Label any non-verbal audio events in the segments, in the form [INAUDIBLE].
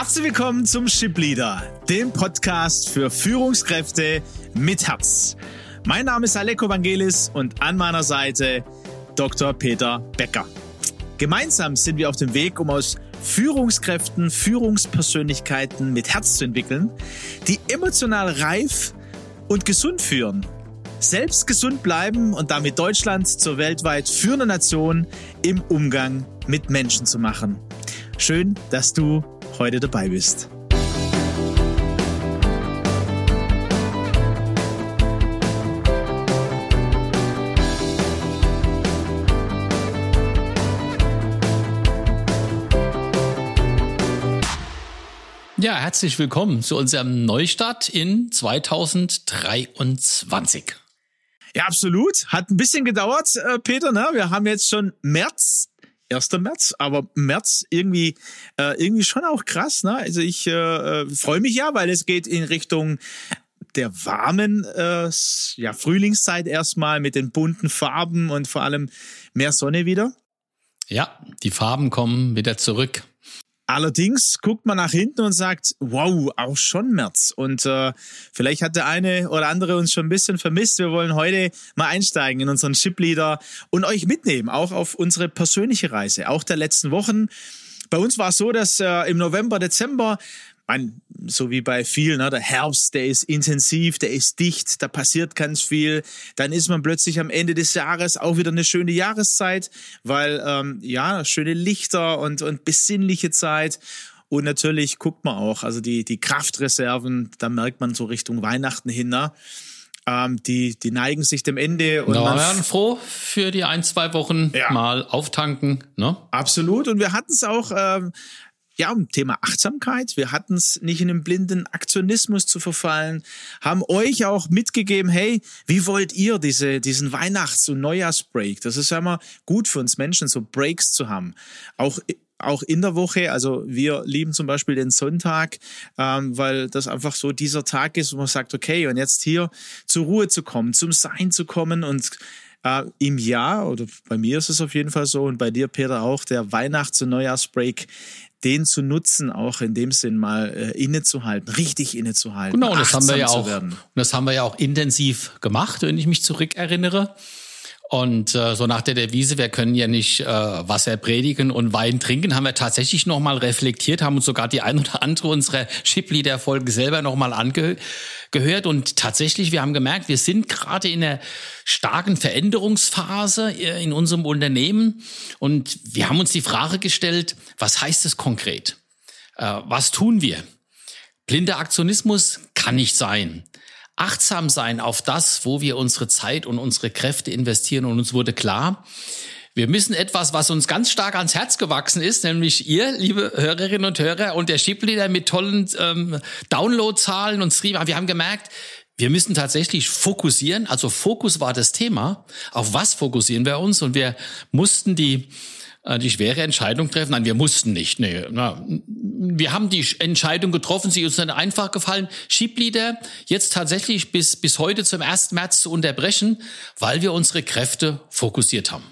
Herzlich willkommen zum Ship Leader, dem Podcast für Führungskräfte mit Herz. Mein Name ist Aleko Vangelis und an meiner Seite Dr. Peter Becker. Gemeinsam sind wir auf dem Weg, um aus Führungskräften Führungspersönlichkeiten mit Herz zu entwickeln, die emotional reif und gesund führen, selbst gesund bleiben und damit Deutschland zur weltweit führenden Nation im Umgang mit Menschen zu machen. Schön, dass du heute dabei bist. Ja, herzlich willkommen zu unserem Neustart in 2023. Ja, absolut. Hat ein bisschen gedauert, äh, Peter. Ne? Wir haben jetzt schon März 1. März, aber März irgendwie äh, irgendwie schon auch krass. Ne? Also ich äh, äh, freue mich ja, weil es geht in Richtung der warmen äh, ja, Frühlingszeit erstmal mit den bunten Farben und vor allem mehr Sonne wieder. Ja, die Farben kommen wieder zurück. Allerdings guckt man nach hinten und sagt, wow, auch schon März. Und äh, vielleicht hat der eine oder andere uns schon ein bisschen vermisst. Wir wollen heute mal einsteigen in unseren Shipleader und euch mitnehmen, auch auf unsere persönliche Reise, auch der letzten Wochen. Bei uns war es so, dass äh, im November, Dezember mein, so wie bei vielen, ne, der Herbst, der ist intensiv, der ist dicht, da passiert ganz viel. Dann ist man plötzlich am Ende des Jahres auch wieder eine schöne Jahreszeit, weil ähm, ja, schöne Lichter und, und besinnliche Zeit. Und natürlich guckt man auch, also die, die Kraftreserven, da merkt man so Richtung Weihnachten hin, ne? Ähm, die, die neigen sich dem Ende. Und wir werden froh für die ein, zwei Wochen ja. mal auftanken. Ne? Absolut. Und wir hatten es auch ähm, ja, um Thema Achtsamkeit. Wir hatten es nicht in einem blinden Aktionismus zu verfallen, haben euch auch mitgegeben, hey, wie wollt ihr diese, diesen Weihnachts- und Neujahrsbreak? Das ist ja immer gut für uns Menschen, so Breaks zu haben. Auch auch in der Woche. Also wir lieben zum Beispiel den Sonntag, ähm, weil das einfach so dieser Tag ist, wo man sagt, okay, und jetzt hier zur Ruhe zu kommen, zum Sein zu kommen und äh, im Jahr, oder bei mir ist es auf jeden Fall so und bei dir, Peter, auch, der Weihnachts- und Neujahrsbreak, den zu nutzen, auch in dem Sinn mal äh, innezuhalten, richtig innezuhalten. Genau, das haben wir ja auch. Und das haben wir ja auch intensiv gemacht, wenn ich mich zurückerinnere. Und äh, so nach der Devise, wir können ja nicht äh, Wasser predigen und Wein trinken, haben wir tatsächlich nochmal reflektiert, haben uns sogar die ein oder andere unserer Shipleader-Folge selber nochmal angehört. Und tatsächlich, wir haben gemerkt, wir sind gerade in einer starken Veränderungsphase äh, in unserem Unternehmen. Und wir haben uns die Frage gestellt, was heißt es konkret? Äh, was tun wir? Blinder Aktionismus kann nicht sein achtsam sein auf das, wo wir unsere Zeit und unsere Kräfte investieren. Und uns wurde klar, wir müssen etwas, was uns ganz stark ans Herz gewachsen ist, nämlich ihr, liebe Hörerinnen und Hörer, und der Shipleader mit tollen ähm, Downloadzahlen und Stream. Wir haben gemerkt, wir müssen tatsächlich fokussieren. Also Fokus war das Thema. Auf was fokussieren wir uns? Und wir mussten die die schwere Entscheidung treffen. Nein, wir mussten nicht. Nee, na, wir haben die Entscheidung getroffen, sie ist uns dann einfach gefallen, Schiebleader jetzt tatsächlich bis, bis heute zum 1. März zu unterbrechen, weil wir unsere Kräfte fokussiert haben.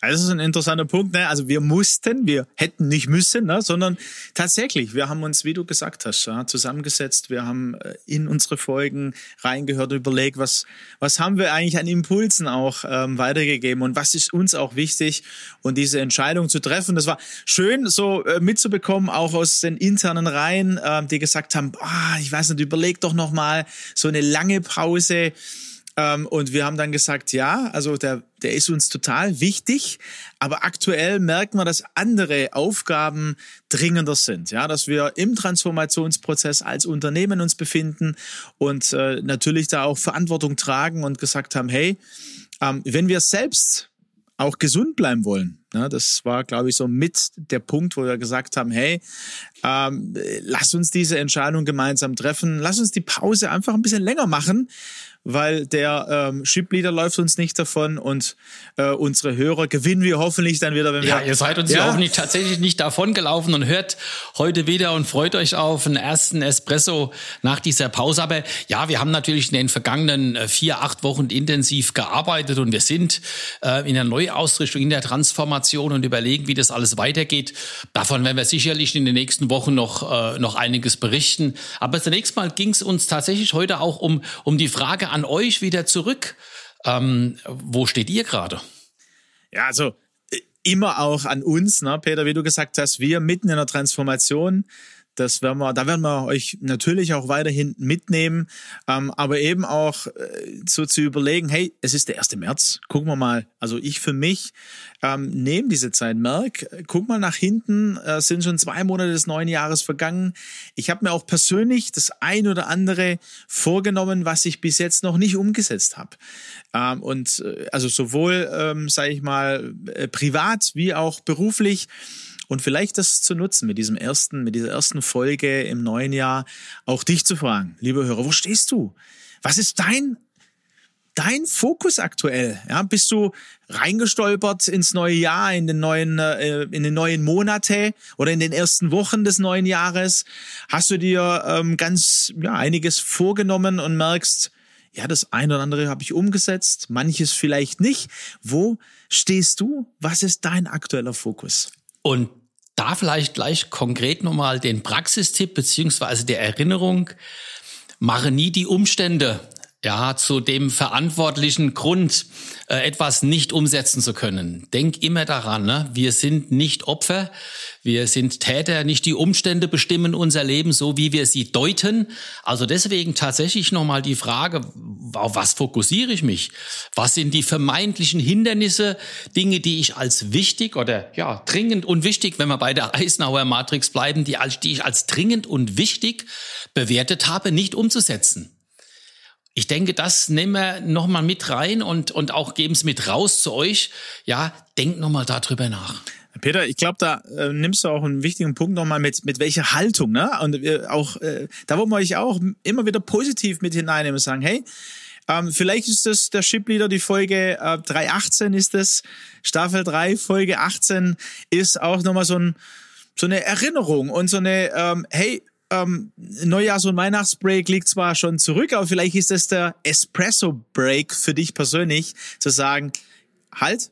Also das ist ein interessanter Punkt. Ne? Also wir mussten, wir hätten nicht müssen, ne? sondern tatsächlich, wir haben uns, wie du gesagt hast, ja, zusammengesetzt. Wir haben äh, in unsere Folgen reingehört überlegt, was, was haben wir eigentlich an Impulsen auch ähm, weitergegeben und was ist uns auch wichtig und diese Entscheidung zu treffen. Das war schön so äh, mitzubekommen, auch aus den internen Reihen, äh, die gesagt haben, ah, ich weiß nicht, überleg doch noch mal so eine lange Pause ähm, und wir haben dann gesagt, ja, also der, der ist uns total wichtig, aber aktuell merken wir, dass andere Aufgaben dringender sind, ja, dass wir im Transformationsprozess als Unternehmen uns befinden und äh, natürlich da auch Verantwortung tragen und gesagt haben, hey, ähm, wenn wir selbst auch gesund bleiben wollen. Ja, das war, glaube ich, so mit der Punkt, wo wir gesagt haben, hey, ähm, lass uns diese Entscheidung gemeinsam treffen, lass uns die Pause einfach ein bisschen länger machen, weil der ähm, Shipleader läuft uns nicht davon und äh, unsere Hörer gewinnen wir hoffentlich dann wieder, wenn wir. Ja, ihr seid uns ja, ja auch nicht tatsächlich nicht davon gelaufen und hört heute wieder und freut euch auf einen ersten Espresso nach dieser Pause. Aber ja, wir haben natürlich in den vergangenen äh, vier, acht Wochen intensiv gearbeitet und wir sind äh, in der Neuausrichtung, in der Transformation Transformation und überlegen, wie das alles weitergeht. Davon werden wir sicherlich in den nächsten Wochen noch, äh, noch einiges berichten. Aber zunächst mal ging es uns tatsächlich heute auch um, um die Frage an euch wieder zurück. Ähm, wo steht ihr gerade? Ja, also äh, immer auch an uns, ne, Peter, wie du gesagt hast, wir mitten in der Transformation. Das werden wir, da werden wir euch natürlich auch weiterhin mitnehmen, ähm, aber eben auch äh, so zu überlegen, hey, es ist der 1. März, gucken wir mal. Also ich für mich ähm, nehme diese Zeit, merk, guck mal nach hinten, äh, sind schon zwei Monate des neuen Jahres vergangen. Ich habe mir auch persönlich das ein oder andere vorgenommen, was ich bis jetzt noch nicht umgesetzt habe. Ähm, und äh, also sowohl, ähm, sage ich mal, äh, privat wie auch beruflich und vielleicht das zu nutzen mit diesem ersten, mit dieser ersten Folge im neuen Jahr, auch dich zu fragen, liebe Hörer, wo stehst du? Was ist dein dein Fokus aktuell? Ja, bist du reingestolpert ins neue Jahr, in den neuen, äh, in den neuen Monate oder in den ersten Wochen des neuen Jahres? Hast du dir ähm, ganz ja einiges vorgenommen und merkst, ja, das eine oder andere habe ich umgesetzt, manches vielleicht nicht. Wo stehst du? Was ist dein aktueller Fokus? Und da vielleicht gleich konkret nochmal den Praxistipp beziehungsweise der Erinnerung. Mache nie die Umstände ja, zu dem verantwortlichen Grund, äh, etwas nicht umsetzen zu können. Denk immer daran, ne? wir sind nicht Opfer, wir sind Täter, nicht die Umstände bestimmen unser Leben so, wie wir sie deuten. Also deswegen tatsächlich nochmal die Frage, auf was fokussiere ich mich? Was sind die vermeintlichen Hindernisse, Dinge, die ich als wichtig oder ja, dringend und wichtig, wenn wir bei der Eisenhower Matrix bleiben, die, die ich als dringend und wichtig bewertet habe, nicht umzusetzen? Ich denke, das nehmen wir nochmal mit rein und, und auch geben es mit raus zu euch. Ja, denkt nochmal darüber nach. Peter, ich glaube, da äh, nimmst du auch einen wichtigen Punkt nochmal mit, mit welcher Haltung, ne? Und äh, auch, äh, da wollen wir euch auch immer wieder positiv mit hineinnehmen und sagen, hey, ähm, vielleicht ist das der Shipleader, die Folge äh, 318 ist das, Staffel 3, Folge 18 ist auch nochmal so, ein, so eine Erinnerung und so eine, ähm, hey, ähm, Neujahrs- und Weihnachtsbreak liegt zwar schon zurück, aber vielleicht ist es der Espresso-Break für dich persönlich, zu sagen, halt,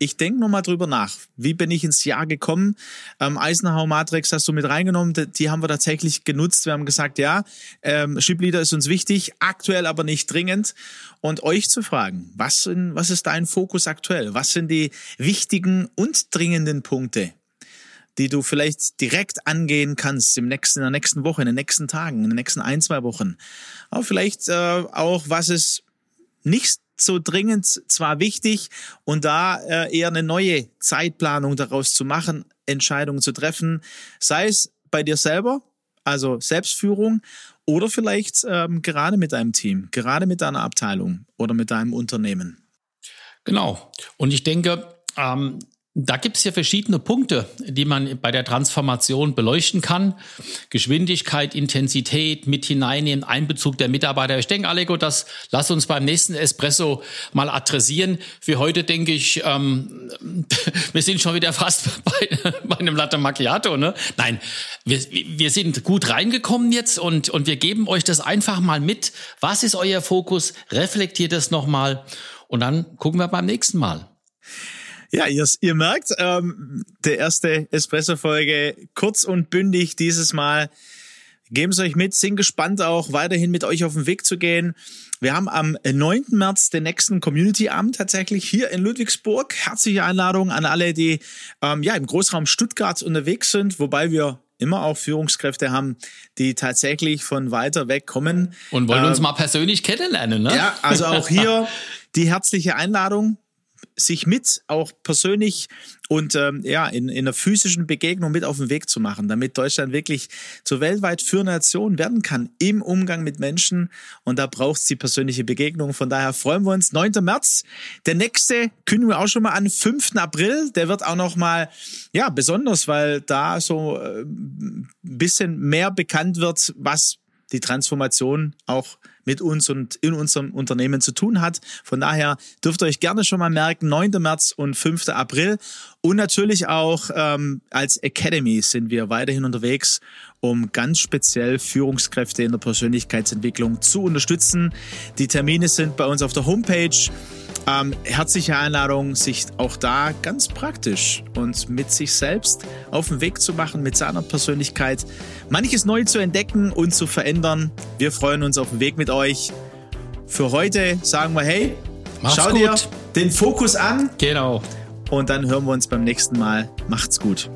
ich denke nochmal drüber nach. Wie bin ich ins Jahr gekommen? Ähm, Eisenhower Matrix hast du mit reingenommen. Die haben wir tatsächlich genutzt. Wir haben gesagt, ja, ähm, Shipleader ist uns wichtig, aktuell aber nicht dringend. Und euch zu fragen, was, in, was ist dein Fokus aktuell? Was sind die wichtigen und dringenden Punkte? die du vielleicht direkt angehen kannst im nächsten, in der nächsten Woche, in den nächsten Tagen, in den nächsten ein, zwei Wochen. Aber vielleicht äh, auch, was ist nicht so dringend zwar wichtig und da äh, eher eine neue Zeitplanung daraus zu machen, Entscheidungen zu treffen, sei es bei dir selber, also Selbstführung, oder vielleicht ähm, gerade mit deinem Team, gerade mit deiner Abteilung oder mit deinem Unternehmen. Genau. Und ich denke, ähm, da gibt es ja verschiedene Punkte, die man bei der Transformation beleuchten kann. Geschwindigkeit, Intensität mit hineinnehmen, Einbezug der Mitarbeiter. Ich denke, Allego, das lass uns beim nächsten Espresso mal adressieren. Für heute denke ich, ähm, [LAUGHS] wir sind schon wieder fast [LAUGHS] bei, bei einem Latte Macchiato. Ne? Nein, wir, wir sind gut reingekommen jetzt und, und wir geben euch das einfach mal mit. Was ist euer Fokus? Reflektiert es nochmal und dann gucken wir beim nächsten Mal. Ja, ihr, ihr merkt, ähm, der erste Espresso-Folge kurz und bündig dieses Mal. Geben Sie euch mit, sind gespannt auch weiterhin mit euch auf den Weg zu gehen. Wir haben am 9. März den nächsten Community-Abend tatsächlich hier in Ludwigsburg. Herzliche Einladung an alle, die ähm, ja im Großraum Stuttgart unterwegs sind, wobei wir immer auch Führungskräfte haben, die tatsächlich von weiter weg kommen. Und wollen ähm, uns mal persönlich kennenlernen, ne? Ja, also auch hier [LAUGHS] die herzliche Einladung sich mit auch persönlich und ähm, ja in, in einer physischen Begegnung mit auf den Weg zu machen, damit Deutschland wirklich zur weltweit führenden Nation werden kann im Umgang mit Menschen und da braucht es die persönliche Begegnung. Von daher freuen wir uns. 9. März, der nächste kündigen wir auch schon mal an, 5. April, der wird auch noch mal ja besonders, weil da so äh, ein bisschen mehr bekannt wird, was die Transformation auch mit uns und in unserem Unternehmen zu tun hat. Von daher dürft ihr euch gerne schon mal merken, 9. März und 5. April. Und natürlich auch ähm, als Academy sind wir weiterhin unterwegs, um ganz speziell Führungskräfte in der Persönlichkeitsentwicklung zu unterstützen. Die Termine sind bei uns auf der Homepage Ähm, herzliche Einladung, sich auch da ganz praktisch und mit sich selbst auf den Weg zu machen, mit seiner Persönlichkeit manches neu zu entdecken und zu verändern. Wir freuen uns auf den Weg mit euch. Für heute sagen wir, hey, Macht's schau gut. dir den Fokus an. Genau. Und dann hören wir uns beim nächsten Mal. Macht's gut.